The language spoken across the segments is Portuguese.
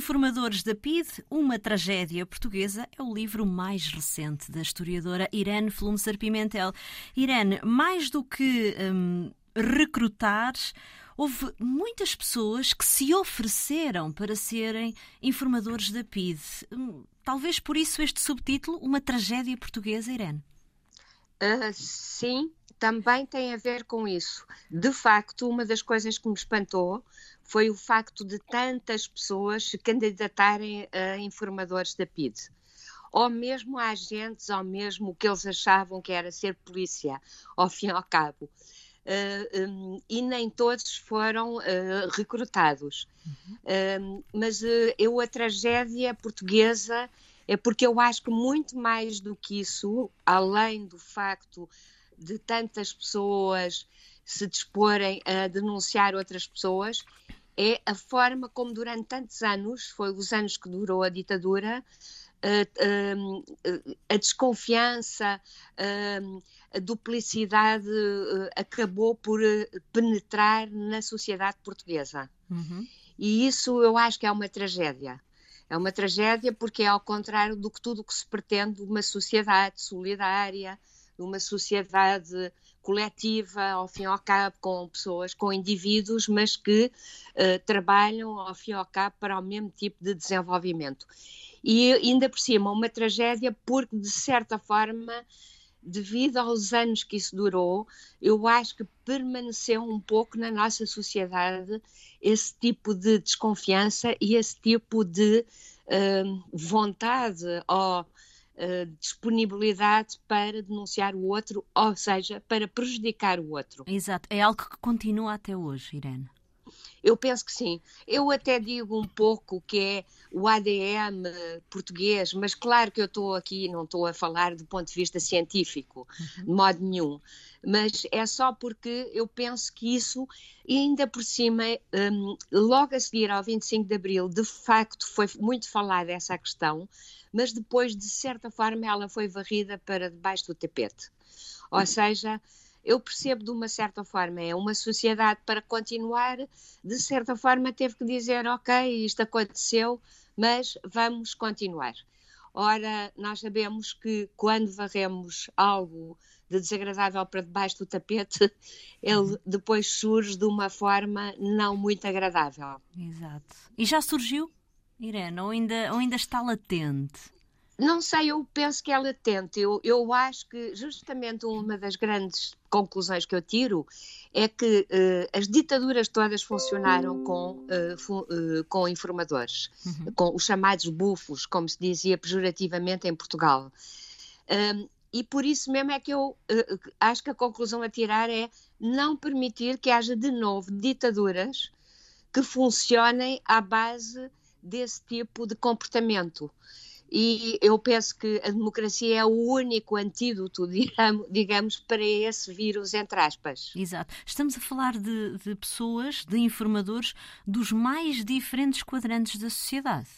Informadores da PIDE, uma tragédia portuguesa, é o livro mais recente da historiadora Irene Flumser Pimentel. Irene, mais do que hum, recrutar, houve muitas pessoas que se ofereceram para serem informadores da PIDE. Hum, talvez por isso este subtítulo, Uma Tragédia Portuguesa, Irene. Uh, sim, também tem a ver com isso. De facto, uma das coisas que me espantou foi o facto de tantas pessoas se candidatarem a informadores da PIDE. Ou mesmo a agentes, ou mesmo o que eles achavam que era ser polícia, ao fim e ao cabo. Uh, um, e nem todos foram uh, recrutados. Uhum. Uh, mas eu, a tragédia portuguesa é porque eu acho que muito mais do que isso, além do facto de tantas pessoas se disporem a denunciar outras pessoas é a forma como durante tantos anos, foi os anos que durou a ditadura, a, a, a desconfiança, a, a duplicidade eh, acabou por eh, penetrar na sociedade portuguesa. Uhum. E isso eu acho que é uma tragédia. É uma tragédia porque é ao contrário do que tudo que se pretende uma sociedade solidária, uma sociedade coletiva, ao fim e ao cabo, com pessoas, com indivíduos, mas que uh, trabalham, ao fim e ao cabo, para o mesmo tipo de desenvolvimento. E ainda por cima, uma tragédia, porque de certa forma, devido aos anos que isso durou, eu acho que permaneceu um pouco na nossa sociedade esse tipo de desconfiança e esse tipo de uh, vontade ou uh, disponibilidade para denunciar o outro, ou seja, para prejudicar o outro. Exato, é algo que continua até hoje, Irene. Eu penso que sim. Eu até digo um pouco que é o ADM português, mas claro que eu estou aqui, não estou a falar do ponto de vista científico, uhum. de modo nenhum. Mas é só porque eu penso que isso, ainda por cima, um, logo a seguir ao 25 de Abril, de facto foi muito falada essa questão, mas depois, de certa forma, ela foi varrida para debaixo do tapete. Ou seja, eu percebo de uma certa forma, é uma sociedade para continuar, de certa forma teve que dizer, ok, isto aconteceu, mas vamos continuar. Ora, nós sabemos que quando varremos algo de desagradável para debaixo do tapete, ele uhum. depois surge de uma forma não muito agradável. Exato. E já surgiu? Irene, ou ainda, ou ainda está latente? Não sei, eu penso que é latente. Eu, eu acho que justamente uma das grandes conclusões que eu tiro é que uh, as ditaduras todas funcionaram com, uh, fu uh, com informadores, uhum. com os chamados bufos, como se dizia pejorativamente em Portugal. Um, e por isso mesmo é que eu acho que a conclusão a tirar é não permitir que haja de novo ditaduras que funcionem à base desse tipo de comportamento. E eu penso que a democracia é o único antídoto, digamos, para esse vírus, entre aspas. Exato. Estamos a falar de, de pessoas, de informadores dos mais diferentes quadrantes da sociedade.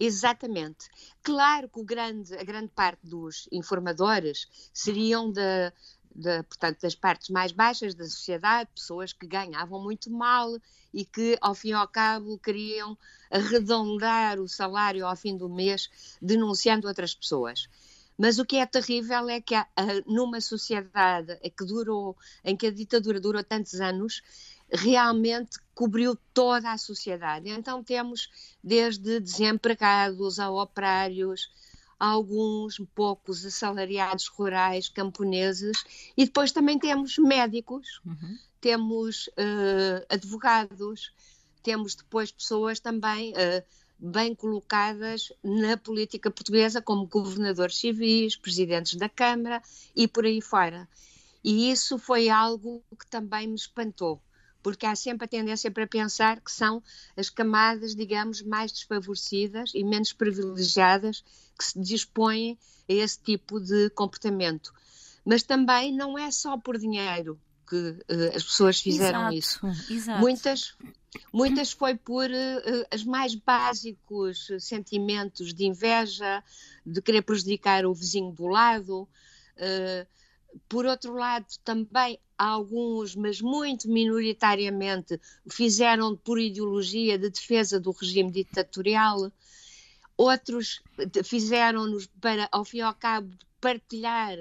Exatamente. Claro que grande, a grande parte dos informadores seriam de, de, portanto, das partes mais baixas da sociedade, pessoas que ganhavam muito mal e que, ao fim e ao cabo, queriam arredondar o salário ao fim do mês denunciando outras pessoas. Mas o que é terrível é que numa sociedade que durou, em que a ditadura durou tantos anos, realmente cobriu toda a sociedade. Então temos desde desempregados a operários, alguns poucos assalariados rurais, camponeses, e depois também temos médicos, uhum. temos uh, advogados, temos depois pessoas também uh, bem colocadas na política portuguesa, como governadores civis, presidentes da Câmara e por aí fora. E isso foi algo que também me espantou porque há sempre a tendência para pensar que são as camadas, digamos, mais desfavorecidas e menos privilegiadas que se dispõem a esse tipo de comportamento. Mas também não é só por dinheiro que uh, as pessoas fizeram exato, isso. Exato. Muitas, muitas foi por uh, os mais básicos sentimentos de inveja, de querer prejudicar o vizinho do lado. Uh, por outro lado, também alguns, mas muito minoritariamente, fizeram por ideologia de defesa do regime ditatorial, outros fizeram-nos para, ao fim e ao cabo, partilhar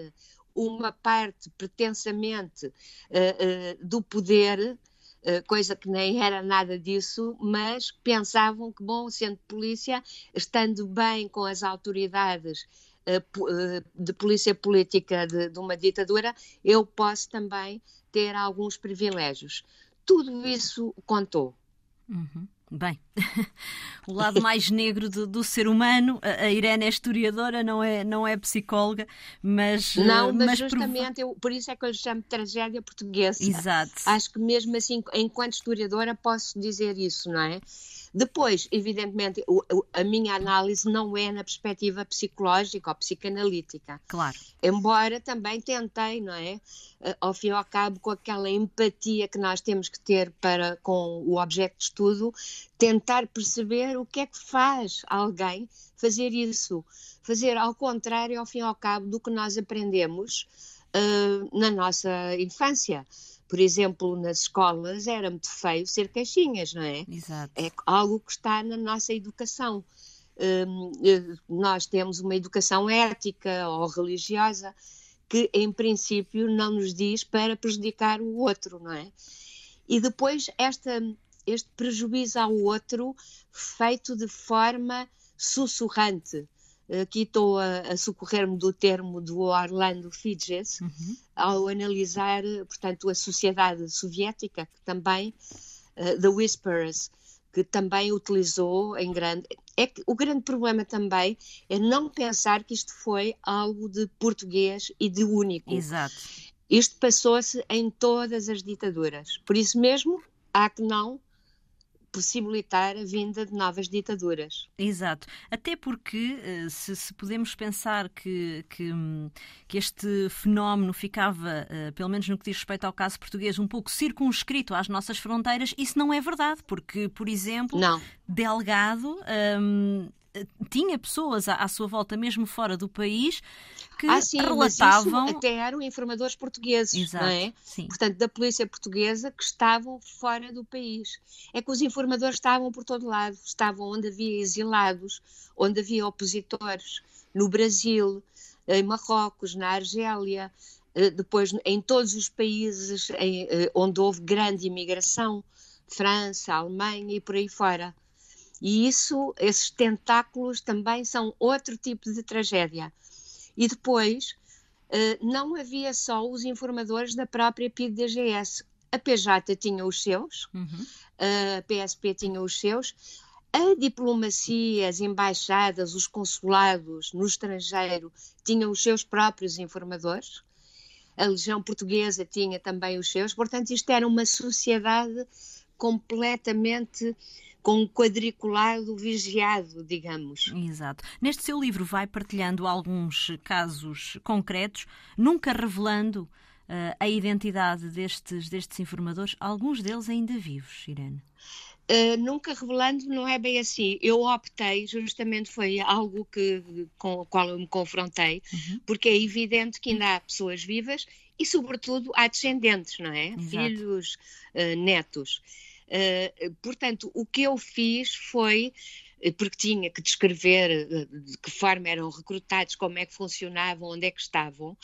uma parte pretensamente uh, uh, do poder, uh, coisa que nem era nada disso, mas pensavam que, bom, sendo polícia, estando bem com as autoridades de polícia política de, de uma ditadura, eu posso também ter alguns privilégios. Tudo isso contou. Uhum. Bem, o lado mais negro do, do, ser humano. A Irene é historiadora, não é, não é psicóloga, mas. Não, mas, mas justamente por... eu, por isso é que eu lhe chamo de tragédia portuguesa. Exato. Acho que mesmo assim, enquanto historiadora, posso dizer isso, não é? Depois, evidentemente, a minha análise não é na perspectiva psicológica ou psicanalítica. Claro. Embora também tentei, não é? Eh, ao fim e ao cabo, com aquela empatia que nós temos que ter para com o objeto de estudo, tentar perceber o que é que faz alguém fazer isso. Fazer ao contrário, ao fim e ao cabo, do que nós aprendemos uh, na nossa infância. Por exemplo, nas escolas era muito feio ser caixinhas, não é? Exato. É algo que está na nossa educação. Um, eh, nós temos uma educação ética ou religiosa que, em princípio, não nos diz para prejudicar o outro, não é? E depois esta, este prejuízo ao outro feito de forma sussurrante aqui estou a, a socorrer-me do termo do Orlando Figes, uhum. ao analisar, portanto, a sociedade soviética, que também, uh, The Whisperers, que também utilizou em grande. É que o grande problema também é não pensar que isto foi algo de português e de único. Exato. Isto passou-se em todas as ditaduras. Por isso mesmo, há que não possibilitar a vinda de novas ditaduras. Exato. Até porque, eh, se, se podemos pensar que, que, que, este fenómeno ficava, eh, pelo menos no que diz respeito ao caso português, um pouco circunscrito às nossas fronteiras, isso não é verdade, porque, por exemplo, não. Delgado. Hum, tinha pessoas à, à, sua volta, mesmo fora do país, que ah, sim, relatavam. Mas até eram informadores portugueses, Exato, não é? Sim. Portanto, da polícia portuguesa que estavam fora do país. É que os informadores estavam por todo lado, estavam onde havia exilados, onde havia opositores, no Brasil, em Marrocos, na Argélia, eh, depois em todos os países eh, onde houve grande imigração, França, Alemanha e por aí fora. E isso, esses tentáculos também são outro tipo de tragédia. E depois, eh, não havia só os informadores da própria PIDGS. A PJ tinha os seus, uhum. a PSP tinha os seus, a diplomacia, as embaixadas, os consulados no estrangeiro tinham os seus próprios informadores, a Legião Portuguesa tinha também os seus, portanto, isto era uma sociedade completamente com um quadriculado vigiado, digamos. Exato. Neste seu livro vai partilhando alguns casos concretos, nunca revelando uh, a identidade destes, destes informadores, alguns deles ainda vivos, Irene. Uh, nunca revelando, não é bem assim. Eu optei, justamente foi algo que, com o qual eu me confrontei, uhum. porque é evidente que ainda há pessoas vivas e, sobretudo, há descendentes, não é? Exato. Filhos, uh, netos. Uh, portanto, o que eu fiz foi eh, porque tinha que descrever eh, de que forma eram recrutados, como é que funcionavam, onde é que estavam,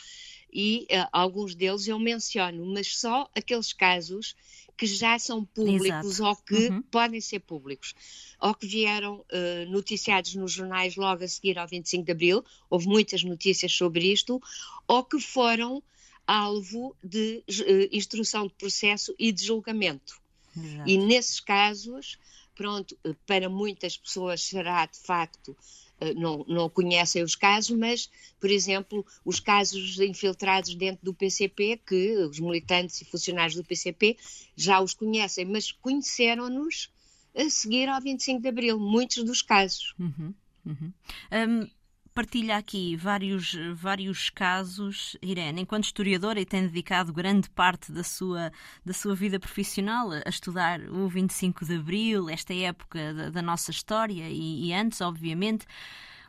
e uh, alguns deles eu menciono, mas só aqueles casos que já são públicos Exato. ou que uhum. podem ser públicos, ou que vieram uh, noticiados nos jornais logo a seguir ao 25 de Abril, houve muitas notícias sobre isto, ou que foram alvo de uh, instrução de processo e de julgamento. Exato. E nesses casos, pronto, para muitas pessoas será de facto eh, não, não, conhecem os casos, mas, por exemplo, os casos infiltrados dentro do PCP, que os militantes e funcionários do PCP já os conhecem, mas conheceram-nos a seguir ao 25 de Abril, muitos dos casos. Uhum, uhum. Um, partilha aqui vários, vários casos, Irene, enquanto historiadora e tem dedicado grande parte da sua, da sua vida profissional a estudar o 25 de Abril, esta época da, da nossa história e, e antes, obviamente.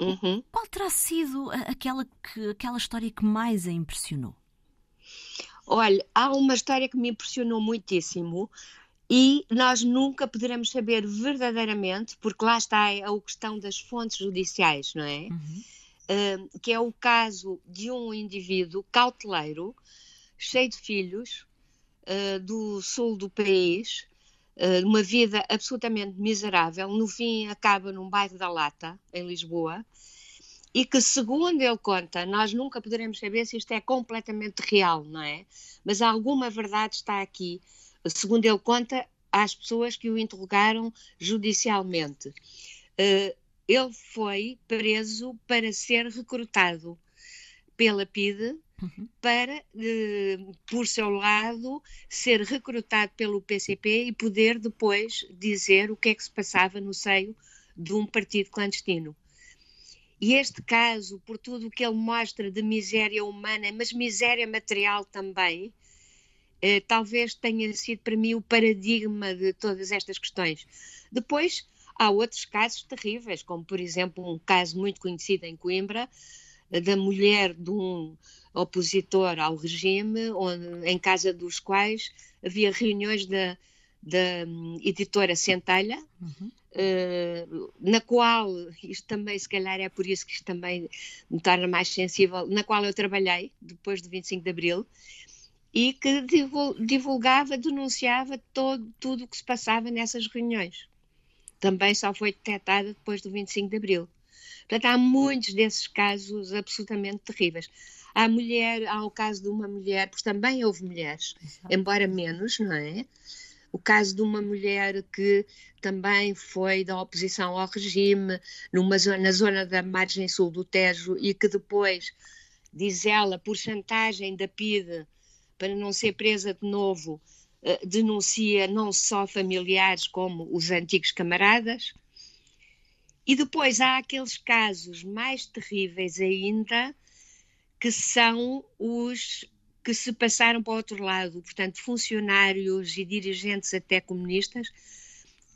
Uhum. Qual terá sido aquela, que, aquela história que mais a impressionou? Olha, há uma história que me impressionou muitíssimo e nós nunca poderemos saber verdadeiramente, porque lá está a questão das fontes judiciais, não é? Uhum. Uh, que é o caso de um indivíduo cauteleiro, cheio de filhos, uh, do sul do país, uh, uma vida absolutamente miserável, no fim acaba num bairro da Lata, em Lisboa, e que, segundo ele conta, nós nunca poderemos saber se isto é completamente real, não é? Mas alguma verdade está aqui, segundo ele conta, às pessoas que o interrogaram judicialmente. Uh, ele foi preso para ser recrutado pela PIDE uhum. para, uh, por seu lado, ser recrutado pelo PCP e poder depois dizer o que é que se passava no seio de um partido clandestino. E este caso, por tudo o que ele mostra de miséria humana, mas miséria material também, eh, talvez tenha sido para mim o paradigma de todas estas questões. Depois, há outros casos terríveis, como por exemplo um caso muito conhecido em Coimbra, eh, da mulher de um opositor ao regime, onde, em casa dos quais havia reuniões da, da hum, editora Centelha, uhum. Uh, na qual, isto também, se calhar é por isso que isto também me torna mais sensível, na qual eu trabalhei depois do 25 de Abril e que divulgava, denunciava todo, tudo o que se passava nessas reuniões. Também só foi detectada depois do 25 de Abril. Portanto, há muitos desses casos absolutamente terríveis. Há mulher, há o caso de uma mulher, porque também houve mulheres, embora menos, não é? o caso de uma mulher que também foi da oposição ao regime, numa zona, na zona da margem sul do Tejo, e que depois, diz ela, por chantagem da PIDE, para não ser presa de novo, eh, denuncia não só familiares como os antigos camaradas. E depois há aqueles casos mais terríveis ainda, que são os que se passaram para o outro lado, portanto, funcionários e dirigentes até comunistas,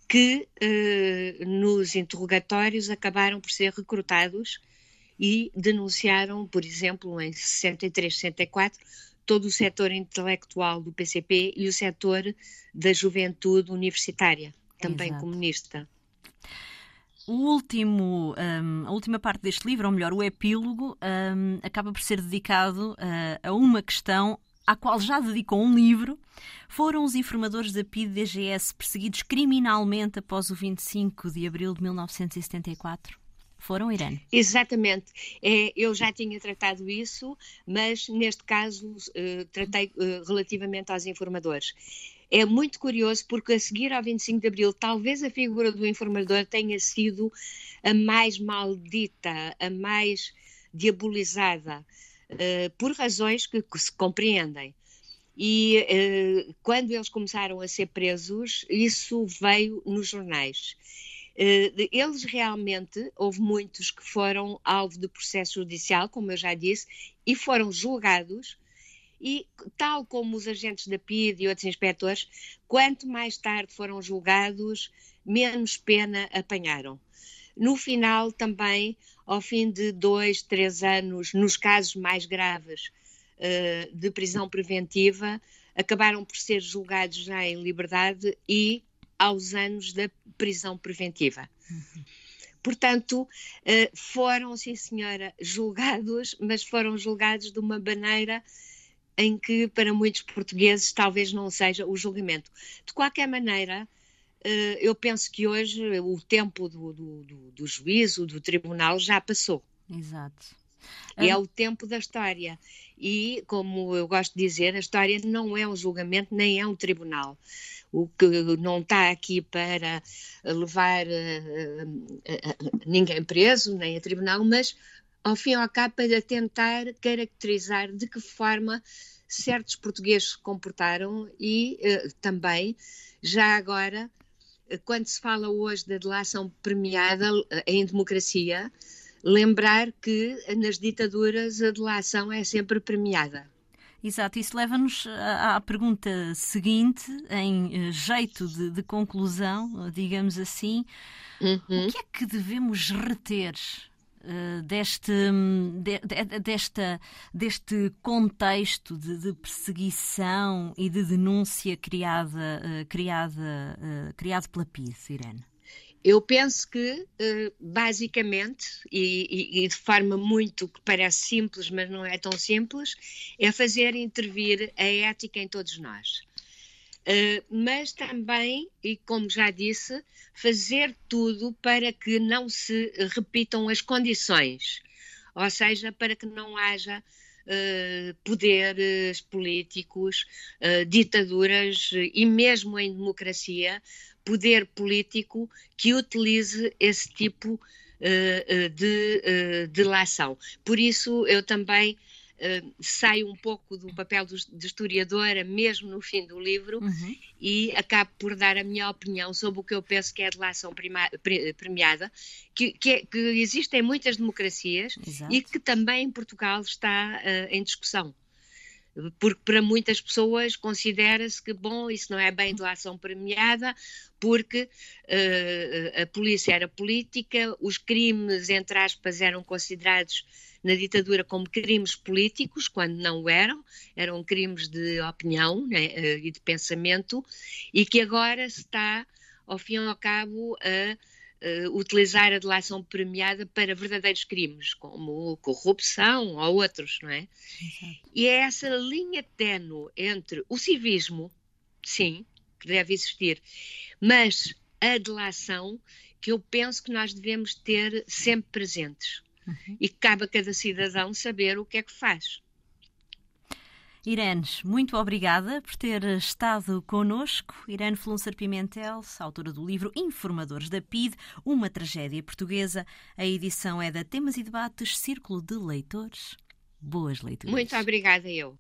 que eh, nos interrogatórios acabaram por ser recrutados e denunciaram, por exemplo, em 63, 64, todo o setor intelectual do PCP e o setor da juventude universitária, também Exato. comunista. O último, um, a última parte deste livro, ou melhor, o epílogo, um, acaba por ser dedicado uh, a uma questão à qual já dedicou um livro. Foram os informadores da PID-DGS perseguidos criminalmente após o 25 de abril de 1974? Foram, Irene? Exatamente. É, eu já tinha tratado isso, mas neste caso uh, tratei uh, relativamente aos informadores é muito curioso porque a seguir ao 25 de Abril, talvez a figura do informador tenha sido a mais maldita, a mais diabolizada, uh, por razões que, que, se compreendem. E quando eles começaram a ser presos, isso veio nos jornais. Uh, eles realmente, houve muitos que foram alvo de processo judicial, como eu já disse, e foram julgados e, tal como os agentes da PID e outros inspectores, quanto mais tarde foram julgados, menos pena apanharam. No final, também, ao fim de dois, três anos, nos casos mais graves uh, de prisão preventiva, acabaram por ser julgados já em liberdade e aos anos da prisão preventiva. Uhum. Portanto, uh, foram, sim senhora, julgados, mas foram julgados de uma maneira em que para muitos portugueses talvez não seja o julgamento. De qualquer maneira, eh, eu penso que hoje o tempo do, do, do, do juízo, do tribunal, já passou. Exato. É o tempo da história. E, como eu gosto de dizer, a história não é um julgamento nem é um tribunal. O que não está aqui para levar uh, uh, uh, ninguém preso, nem a tribunal, mas ao fim e ao cabo, para tentar caracterizar de que forma certos portugueses se comportaram e também, já agora, quando se fala hoje da delação premiada em democracia, lembrar que nas ditaduras a delação é sempre premiada. Exato, isso leva-nos à pergunta seguinte, em jeito de, de conclusão, digamos assim. Uhum. O que é que devemos reter uh, deste, de, de, desta, deste contexto de, de, perseguição e de denúncia criada, uh, criada, uh, criado pela PIS, Irene? Eu penso que, basicamente, e, e, de forma muito que parece simples, mas não é tão simples, é fazer intervir a ética em todos nós. Uh, mas também, e como já disse, fazer tudo para que não se repitam as condições, ou seja, para que não haja uh, poderes políticos, ditaduras e mesmo em democracia, poder político que utilize esse tipo de, de lação. Por isso, eu também uh, saio um pouco do papel do, de historiadora, mesmo no fim do livro, uhum. e acabo por dar a minha opinião sobre o que eu penso que é a delação premiada, que, que, é, que existem muitas democracias Exato. e que também em Portugal está uh, em discussão porque para muitas pessoas considera-se que, bom, isso não é bem delação premiada, porque uh, a polícia era política, os crimes, entre aspas, eram considerados na ditadura como crimes políticos, quando não eram, eram crimes de opinião né, eh, e de pensamento, e que agora se está, ao fim e ao cabo, a Uh, utilizar a delação premiada para verdadeiros crimes, como corrupção ou outros, não é? Exato. E é essa linha ténue entre o civismo, sim, que deve existir, mas a delação que eu penso que nós devemos ter sempre presentes uhum. e cabe a cada cidadão saber o que é que faz. Irene, muito obrigada por ter estado connosco. Irene Flunser Pimentel, autora do livro Informadores da PID, uma tragédia portuguesa. A edição é da Temas e Debates Círculo de Leitores. Boas leituras. Muito obrigada eu.